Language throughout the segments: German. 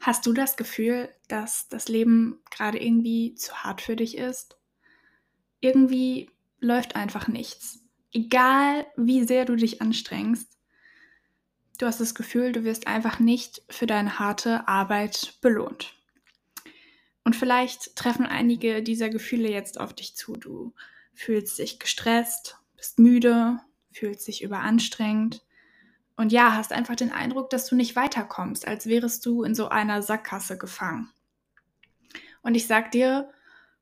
Hast du das Gefühl, dass das Leben gerade irgendwie zu hart für dich ist? Irgendwie läuft einfach nichts. Egal wie sehr du dich anstrengst, du hast das Gefühl, du wirst einfach nicht für deine harte Arbeit belohnt. Und vielleicht treffen einige dieser Gefühle jetzt auf dich zu. Du fühlst dich gestresst, bist müde, fühlst dich überanstrengt und ja, hast einfach den Eindruck, dass du nicht weiterkommst, als wärest du in so einer Sackgasse gefangen. Und ich sag dir,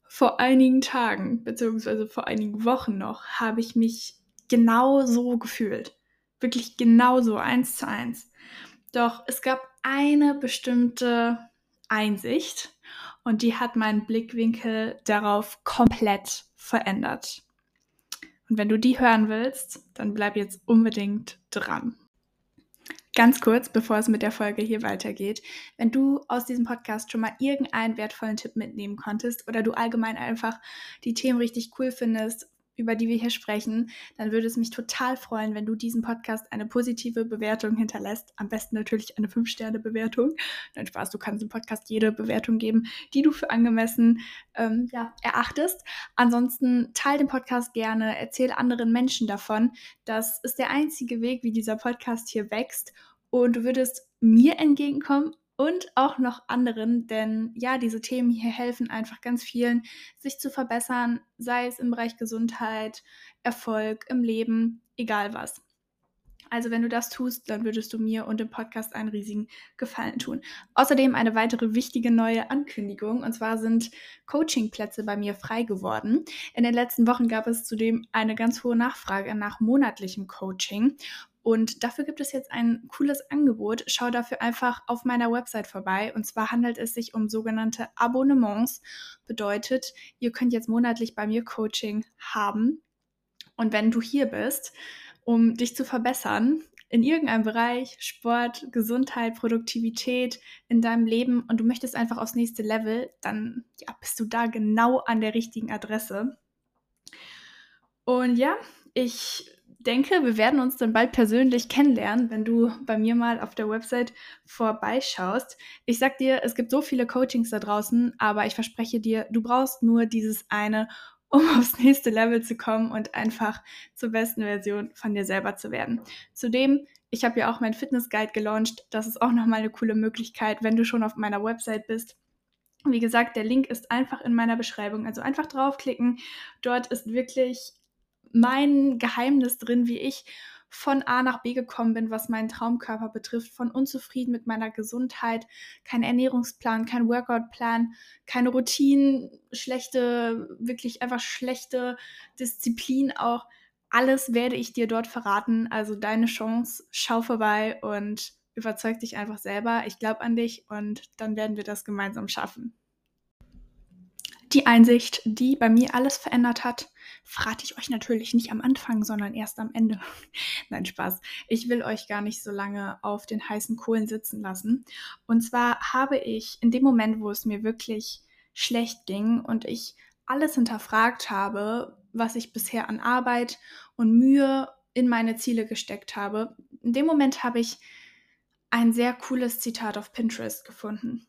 vor einigen Tagen, beziehungsweise vor einigen Wochen noch, habe ich mich genau so gefühlt. Wirklich genau so, eins zu eins. Doch es gab eine bestimmte Einsicht und die hat meinen Blickwinkel darauf komplett verändert. Und wenn du die hören willst, dann bleib jetzt unbedingt dran. Ganz kurz, bevor es mit der Folge hier weitergeht, wenn du aus diesem Podcast schon mal irgendeinen wertvollen Tipp mitnehmen konntest oder du allgemein einfach die Themen richtig cool findest, über die wir hier sprechen, dann würde es mich total freuen, wenn du diesem Podcast eine positive Bewertung hinterlässt. Am besten natürlich eine 5-Sterne-Bewertung. Nein, Spaß, du kannst dem Podcast jede Bewertung geben, die du für angemessen ähm, ja, erachtest. Ansonsten teile den Podcast gerne, erzähl anderen Menschen davon. Das ist der einzige Weg, wie dieser Podcast hier wächst. Und du würdest mir entgegenkommen und auch noch anderen, denn ja, diese Themen hier helfen einfach ganz vielen, sich zu verbessern, sei es im Bereich Gesundheit, Erfolg, im Leben, egal was. Also wenn du das tust, dann würdest du mir und dem Podcast einen riesigen Gefallen tun. Außerdem eine weitere wichtige neue Ankündigung, und zwar sind Coachingplätze bei mir frei geworden. In den letzten Wochen gab es zudem eine ganz hohe Nachfrage nach monatlichem Coaching. Und dafür gibt es jetzt ein cooles Angebot. Schau dafür einfach auf meiner Website vorbei. Und zwar handelt es sich um sogenannte Abonnements. Bedeutet, ihr könnt jetzt monatlich bei mir Coaching haben. Und wenn du hier bist, um dich zu verbessern, in irgendeinem Bereich, Sport, Gesundheit, Produktivität in deinem Leben und du möchtest einfach aufs nächste Level, dann ja, bist du da genau an der richtigen Adresse. Und ja, ich denke, wir werden uns dann bald persönlich kennenlernen, wenn du bei mir mal auf der Website vorbeischaust. Ich sag dir, es gibt so viele Coachings da draußen, aber ich verspreche dir, du brauchst nur dieses eine, um aufs nächste Level zu kommen und einfach zur besten Version von dir selber zu werden. Zudem, ich habe ja auch mein Fitness Guide gelauncht. Das ist auch nochmal eine coole Möglichkeit, wenn du schon auf meiner Website bist. Wie gesagt, der Link ist einfach in meiner Beschreibung. Also einfach draufklicken. Dort ist wirklich mein Geheimnis drin, wie ich von A nach B gekommen bin, was meinen Traumkörper betrifft, von unzufrieden mit meiner Gesundheit, kein Ernährungsplan, kein Workoutplan, keine Routinen, schlechte, wirklich einfach schlechte Disziplin auch. Alles werde ich dir dort verraten. Also deine Chance, schau vorbei und überzeug dich einfach selber. Ich glaube an dich und dann werden wir das gemeinsam schaffen. Die Einsicht, die bei mir alles verändert hat, verrate ich euch natürlich nicht am Anfang, sondern erst am Ende. Nein, Spaß. Ich will euch gar nicht so lange auf den heißen Kohlen sitzen lassen. Und zwar habe ich in dem Moment, wo es mir wirklich schlecht ging und ich alles hinterfragt habe, was ich bisher an Arbeit und Mühe in meine Ziele gesteckt habe, in dem Moment habe ich ein sehr cooles Zitat auf Pinterest gefunden.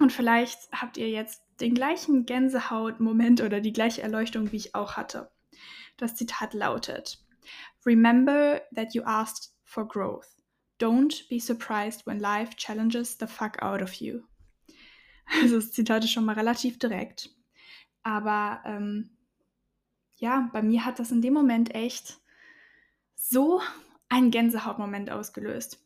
Und vielleicht habt ihr jetzt den gleichen Gänsehaut-Moment oder die gleiche Erleuchtung, wie ich auch hatte. Das Zitat lautet: Remember that you asked for growth. Don't be surprised when life challenges the fuck out of you. Also das Zitat ist schon mal relativ direkt. Aber ähm, ja, bei mir hat das in dem Moment echt so einen Gänsehautmoment ausgelöst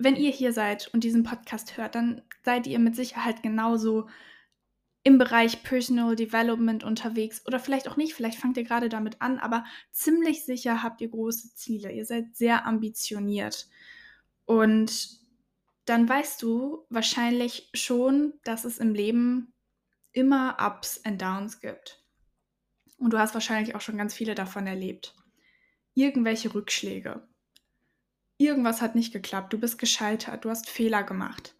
wenn ihr hier seid und diesen Podcast hört, dann seid ihr mit Sicherheit genauso im Bereich Personal Development unterwegs oder vielleicht auch nicht, vielleicht fangt ihr gerade damit an, aber ziemlich sicher habt ihr große Ziele. Ihr seid sehr ambitioniert. Und dann weißt du wahrscheinlich schon, dass es im Leben immer Ups und Downs gibt. Und du hast wahrscheinlich auch schon ganz viele davon erlebt. Irgendwelche Rückschläge irgendwas hat nicht geklappt, du bist gescheitert, du hast Fehler gemacht.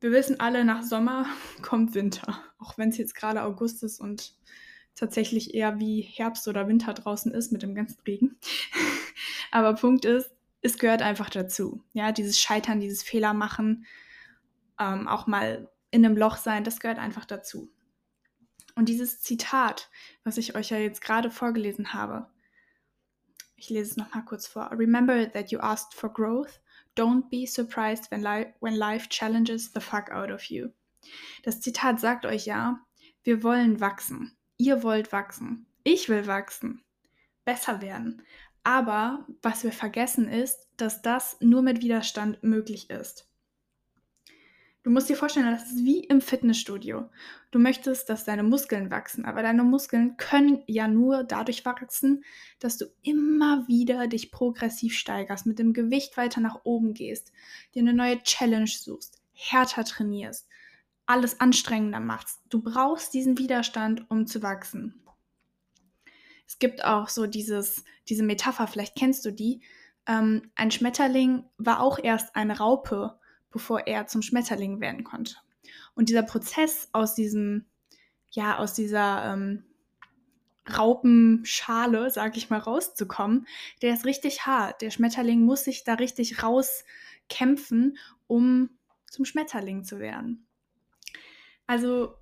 Wir wissen alle, nach Sommer kommt Winter, auch wenn es jetzt gerade August ist und tatsächlich eher wie Herbst oder Winter draußen ist mit dem ganzen Regen. Aber Punkt ist, es gehört einfach dazu. Ja, dieses Scheitern, dieses Fehler machen, ähm, auch mal in einem Loch sein, das gehört einfach dazu. Und dieses Zitat, was ich euch ja jetzt gerade vorgelesen habe, ich lese es nochmal kurz vor. Remember that you asked for growth. Don't be surprised when, li when life challenges the fuck out of you. Das Zitat sagt euch ja, wir wollen wachsen. Ihr wollt wachsen. Ich will wachsen. Besser werden. Aber was wir vergessen ist, dass das nur mit Widerstand möglich ist. Du musst dir vorstellen, das ist wie im Fitnessstudio. Du möchtest, dass deine Muskeln wachsen, aber deine Muskeln können ja nur dadurch wachsen, dass du immer wieder dich progressiv steigerst, mit dem Gewicht weiter nach oben gehst, dir eine neue Challenge suchst, härter trainierst, alles anstrengender machst. Du brauchst diesen Widerstand, um zu wachsen. Es gibt auch so dieses, diese Metapher, vielleicht kennst du die. Ähm, ein Schmetterling war auch erst eine Raupe bevor er zum Schmetterling werden konnte. Und dieser Prozess aus diesem, ja, aus dieser ähm, Raupenschale, sag ich mal, rauszukommen, der ist richtig hart. Der Schmetterling muss sich da richtig rauskämpfen, um zum Schmetterling zu werden. Also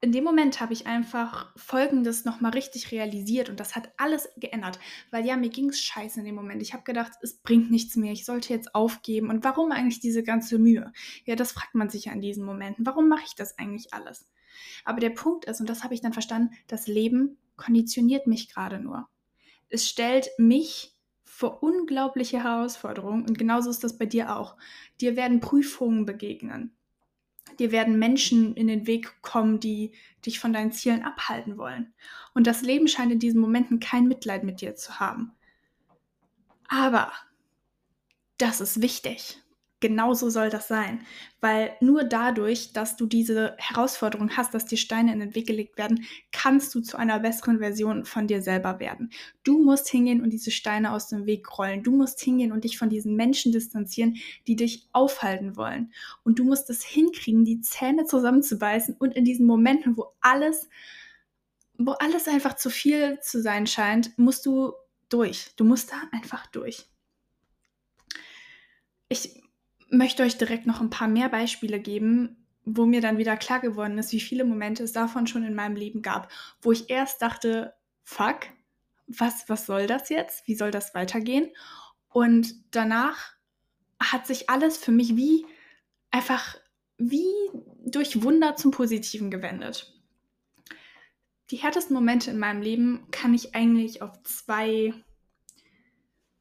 in dem Moment habe ich einfach Folgendes nochmal richtig realisiert und das hat alles geändert. Weil ja, mir ging es scheiße in dem Moment. Ich habe gedacht, es bringt nichts mehr, ich sollte jetzt aufgeben. Und warum eigentlich diese ganze Mühe? Ja, das fragt man sich ja in diesen Momenten. Warum mache ich das eigentlich alles? Aber der Punkt ist, und das habe ich dann verstanden, das Leben konditioniert mich gerade nur. Es stellt mich vor unglaubliche Herausforderungen und genauso ist das bei dir auch. Dir werden Prüfungen begegnen dir werden Menschen in den Weg kommen, die dich von deinen Zielen abhalten wollen. Und das Leben scheint in diesen Momenten kein Mitleid mit dir zu haben. Aber das ist wichtig. Genauso soll das sein, weil nur dadurch, dass du diese Herausforderung hast, dass dir Steine in den Weg gelegt werden, kannst du zu einer besseren Version von dir selber werden. Du musst hingehen und diese Steine aus dem Weg rollen. Du musst hingehen und dich von diesen Menschen distanzieren, die dich aufhalten wollen. Und du musst es hinkriegen, die Zähne zusammenzubeißen und in diesen Momenten, wo alles, wo alles einfach zu viel zu sein scheint, musst du durch. Du musst da einfach durch. Ich möchte euch direkt noch ein paar mehr Beispiele geben, wo mir dann wieder klar geworden ist, wie viele Momente es davon schon in meinem Leben gab, wo ich erst dachte, fuck, was, was soll das jetzt? Wie soll das weitergehen? Und danach hat sich alles für mich wie einfach wie durch Wunder zum Positiven gewendet. Die härtesten Momente in meinem Leben kann ich eigentlich auf zwei,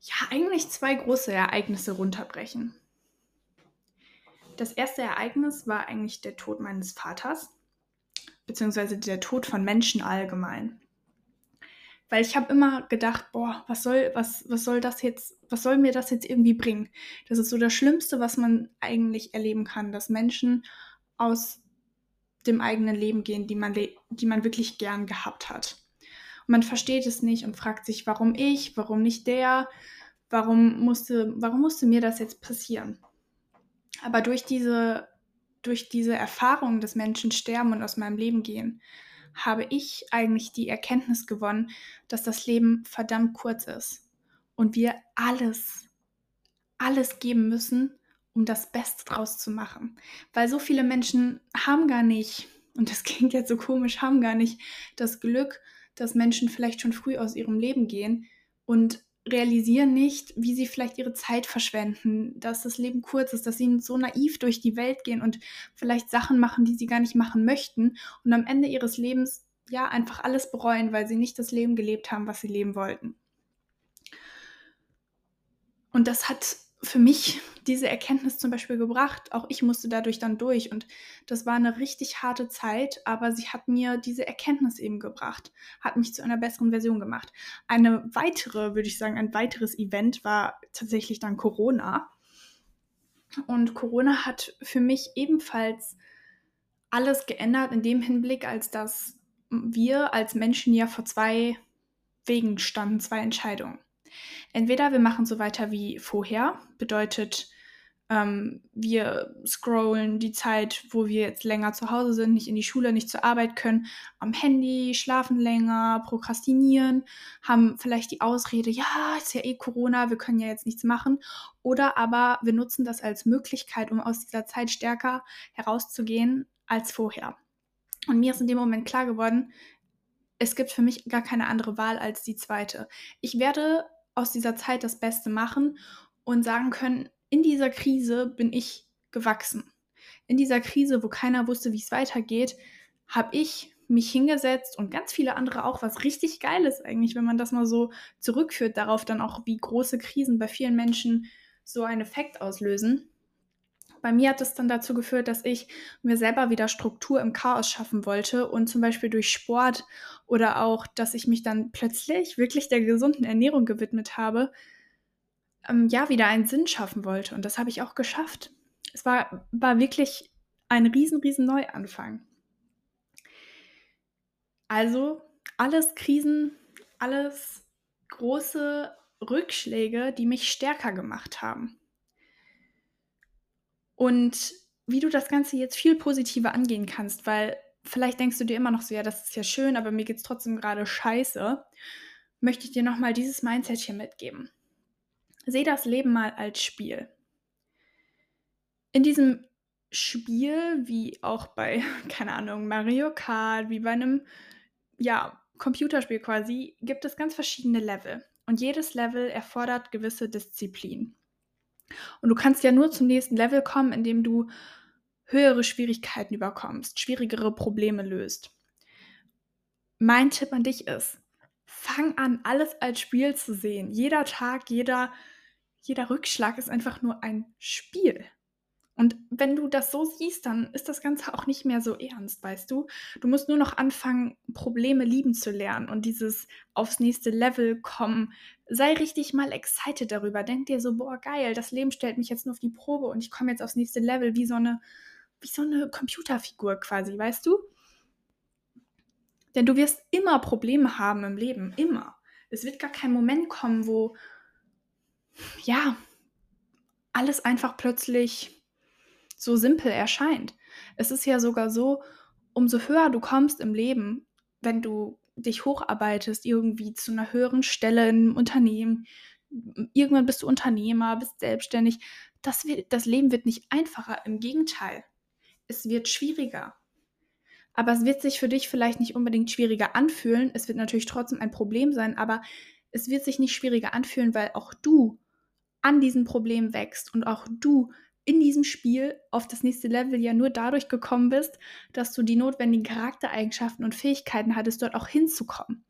ja, eigentlich zwei große Ereignisse runterbrechen. Das erste Ereignis war eigentlich der Tod meines Vaters, beziehungsweise der Tod von Menschen allgemein. Weil ich habe immer gedacht, boah, was soll, was, was soll das jetzt, was soll mir das jetzt irgendwie bringen? Das ist so das Schlimmste, was man eigentlich erleben kann, dass Menschen aus dem eigenen Leben gehen, die man, die man wirklich gern gehabt hat. Und man versteht es nicht und fragt sich, warum ich, warum nicht der, warum musste, warum musste mir das jetzt passieren? Aber durch diese, durch diese Erfahrung, dass Menschen sterben und aus meinem Leben gehen, habe ich eigentlich die Erkenntnis gewonnen, dass das Leben verdammt kurz ist und wir alles, alles geben müssen, um das Beste draus zu machen. Weil so viele Menschen haben gar nicht, und das klingt jetzt so komisch, haben gar nicht das Glück, dass Menschen vielleicht schon früh aus ihrem Leben gehen und realisieren nicht, wie sie vielleicht ihre Zeit verschwenden, dass das Leben kurz ist, dass sie so naiv durch die Welt gehen und vielleicht Sachen machen, die sie gar nicht machen möchten und am Ende ihres Lebens ja einfach alles bereuen, weil sie nicht das Leben gelebt haben, was sie leben wollten. Und das hat für mich diese Erkenntnis zum Beispiel gebracht. Auch ich musste dadurch dann durch und das war eine richtig harte Zeit, aber sie hat mir diese Erkenntnis eben gebracht, hat mich zu einer besseren Version gemacht. Eine weitere, würde ich sagen, ein weiteres Event war tatsächlich dann Corona. Und Corona hat für mich ebenfalls alles geändert in dem Hinblick, als dass wir als Menschen ja vor zwei Wegen standen, zwei Entscheidungen. Entweder wir machen so weiter wie vorher, bedeutet, Ähm, wir scrollen die Zeit, wo wir jetzt länger zu Hause sind, nicht in die Schule, nicht zur Arbeit können, am Handy, schlafen länger, prokrastinieren, haben vielleicht die Ausrede, ja, ist ja eh Corona, wir können ja jetzt nichts machen. Oder aber wir nutzen das als Möglichkeit, um aus dieser Zeit stärker herauszugehen als vorher. Und mir ist in dem Moment klar geworden, es gibt für mich gar keine andere Wahl als die zweite. Ich werde aus dieser Zeit das Beste machen und sagen können, in dieser Krise bin ich gewachsen. In dieser Krise, wo keiner wusste, wie es weitergeht, habe ich mich hingesetzt und ganz viele andere auch, was richtig geil ist eigentlich, wenn man das mal so zurückführt darauf, dann auch, wie große Krisen bei vielen Menschen so einen Effekt auslösen. Bei mir hat es dann dazu geführt, dass ich mir selber wieder Struktur im Chaos schaffen wollte und zum Beispiel durch Sport oder auch, dass ich mich dann plötzlich wirklich der gesunden Ernährung gewidmet habe, ähm, ja, wieder einen Sinn schaffen wollte. Und das habe ich auch geschafft. Es war, war wirklich ein riesen, riesen Neuanfang. Also alles Krisen, alles große Rückschläge, die mich stärker gemacht haben. Und wie du das Ganze jetzt viel positiver angehen kannst, weil vielleicht denkst du dir immer noch so, ja, das ist ja schön, aber mir geht es trotzdem gerade scheiße, möchte ich dir nochmal dieses Mindset hier mitgeben. Seh das Leben mal als Spiel. In diesem Spiel, wie auch bei, keine Ahnung, Mario Kart, wie bei einem, ja, Computerspiel quasi, gibt es ganz verschiedene Level. Und jedes Level erfordert gewisse Disziplin. Und du kannst ja nur zum nächsten Level kommen, indem du höhere Schwierigkeiten überkommst, schwierigere Probleme löst. Mein Tipp an dich ist, fang an, alles als Spiel zu sehen. Jeder Tag, jeder, jeder Rückschlag ist einfach nur ein Spiel. Und wenn du das so siehst, dann ist das Ganze auch nicht mehr so ernst, weißt du? Du musst nur noch anfangen, Probleme lieben zu lernen und dieses aufs nächste Level kommen. Sei richtig mal excited darüber. Denk dir so, boah, geil, das Leben stellt mich jetzt nur auf die Probe und ich komme jetzt aufs nächste Level wie so eine, wie so eine Computerfigur quasi, weißt du? Denn du wirst immer Probleme haben im Leben, immer. Es wird gar kein Moment kommen, wo, ja, alles einfach plötzlich so simpel erscheint. Es ist ja sogar so, umso höher du kommst im Leben, wenn du dich hocharbeitest, irgendwie zu einer höheren Stelle im Unternehmen, irgendwann bist du Unternehmer, bist selbstständig, das, wird, das Leben wird nicht einfacher, im Gegenteil, es wird schwieriger. Aber es wird sich für dich vielleicht nicht unbedingt schwieriger anfühlen, es wird natürlich trotzdem ein Problem sein, aber es wird sich nicht schwieriger anfühlen, weil auch du an diesem Problem wächst und auch du in diesem Spiel auf das nächste Level ja nur dadurch gekommen bist, dass du die notwendigen Charaktereigenschaften und Fähigkeiten hattest, dort auch hinzukommen.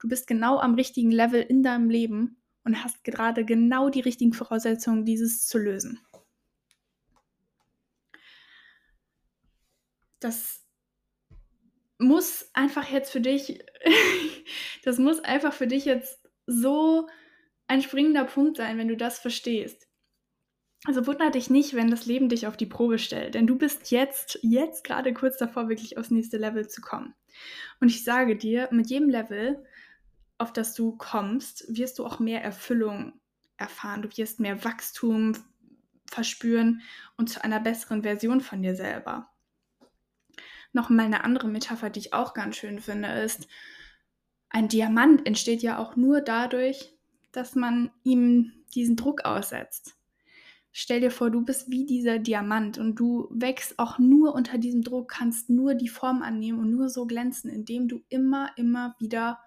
Du bist genau am richtigen Level in deinem Leben und hast gerade genau die richtigen Voraussetzungen, dieses zu lösen. Das muss einfach jetzt für dich, das muss einfach für dich jetzt so ein springender Punkt sein, wenn du das verstehst. Also wundere dich nicht, wenn das Leben dich auf die Probe stellt, denn du bist jetzt, jetzt gerade kurz davor, wirklich aufs nächste Level zu kommen. Und ich sage dir, mit jedem Level, auf das du kommst, wirst du auch mehr Erfüllung erfahren. Du wirst mehr Wachstum verspüren und zu einer besseren Version von dir selber. Nochmal eine andere Metapher, die ich auch ganz schön finde, ist, ein Diamant entsteht ja auch nur dadurch, dass man ihm diesen Druck aussetzt. Stell dir vor, du bist wie dieser Diamant und du wächst auch nur unter diesem Druck, kannst nur die Form annehmen und nur so glänzen, indem du immer, immer wieder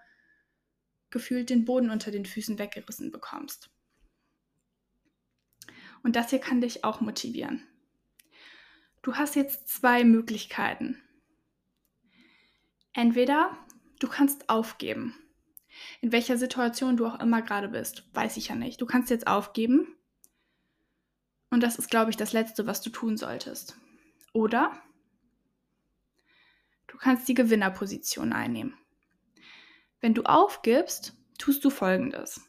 gefühlt den Boden unter den Füßen weggerissen bekommst. Und das hier kann dich auch motivieren. Du hast jetzt zwei Möglichkeiten. Entweder du kannst aufgeben. In welcher Situation du auch immer gerade bist, weiß ich ja nicht. Du kannst jetzt aufgeben und das ist, glaube ich, das Letzte, was du tun solltest. Oder du kannst die Gewinnerposition einnehmen. Wenn du aufgibst, tust du Folgendes.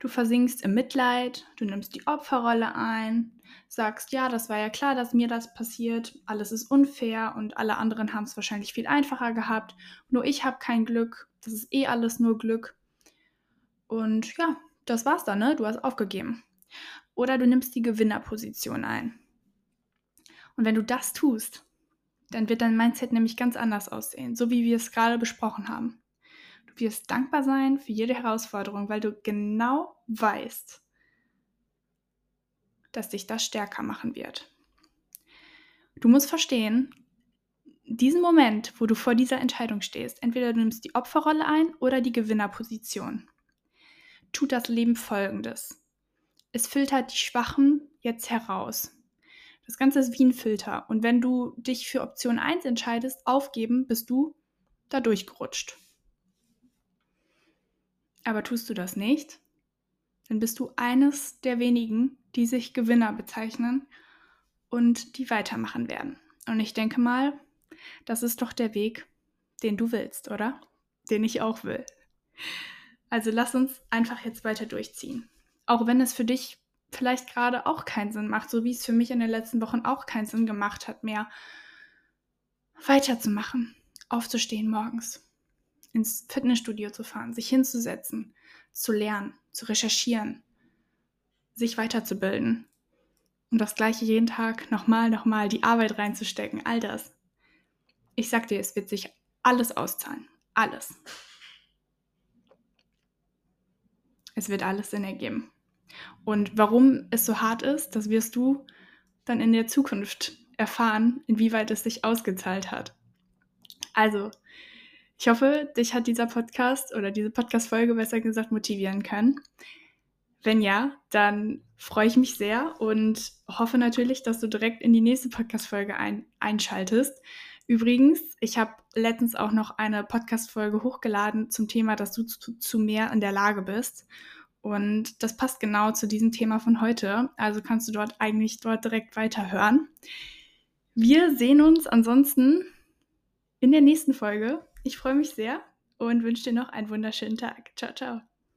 Du versinkst im Mitleid, du nimmst die Opferrolle ein, sagst, ja, das war ja klar, dass mir das passiert, alles ist unfair und alle anderen haben es wahrscheinlich viel einfacher gehabt, nur ich habe kein Glück, das ist eh alles nur Glück. Und ja, das war's dann, ne? Du hast aufgegeben. Oder du nimmst die Gewinnerposition ein. Und wenn du das tust, dann wird dein Mindset nämlich ganz anders aussehen, so wie wir es gerade besprochen haben. Du wirst dankbar sein für jede Herausforderung, weil du genau weißt, dass dich das stärker machen wird. Du musst verstehen, diesen Moment, wo du vor dieser Entscheidung stehst, entweder du nimmst die Opferrolle ein oder die Gewinnerposition, tut das Leben folgendes. Es filtert die Schwachen jetzt heraus. Das Ganze ist wie ein Filter. Und wenn du dich für Option 1 entscheidest, aufgeben, bist du da durchgerutscht. Aber tust du das nicht, dann bist du eines der wenigen, die sich Gewinner bezeichnen und die weitermachen werden. Und ich denke mal, das ist doch der Weg, den du willst, oder? Den ich auch will. Also lass uns einfach jetzt weiter durchziehen. Auch wenn es für dich vielleicht gerade auch keinen Sinn macht, so wie es für mich in den letzten Wochen auch keinen Sinn gemacht hat, mehr weiterzumachen, aufzustehen morgens, ins Fitnessstudio zu fahren, sich hinzusetzen, zu lernen, zu recherchieren, sich weiterzubilden und das gleiche jeden Tag nochmal, nochmal die Arbeit reinzustecken, all das. Ich sag dir, es wird sich alles auszahlen. Alles. Es wird alles Sinn ergeben. Und warum es so hart ist, das wirst du dann in der Zukunft erfahren, inwieweit es sich ausgezahlt hat. Also, ich hoffe, dich hat dieser Podcast oder diese Podcast-Folge besser gesagt motivieren können. Wenn ja, dann freue ich mich sehr und hoffe natürlich, dass du direkt in die nächste Podcast-Folge ein einschaltest. Übrigens, ich habe letztens auch noch eine Podcast-Folge hochgeladen zum Thema, dass du zu, zu mehr in der Lage bist. Und das passt genau zu diesem Thema von heute. Also kannst du dort eigentlich dort direkt weiterhören. Wir sehen uns ansonsten in der nächsten Folge. Ich freue mich sehr und wünsche dir noch einen wunderschönen Tag. Ciao, ciao.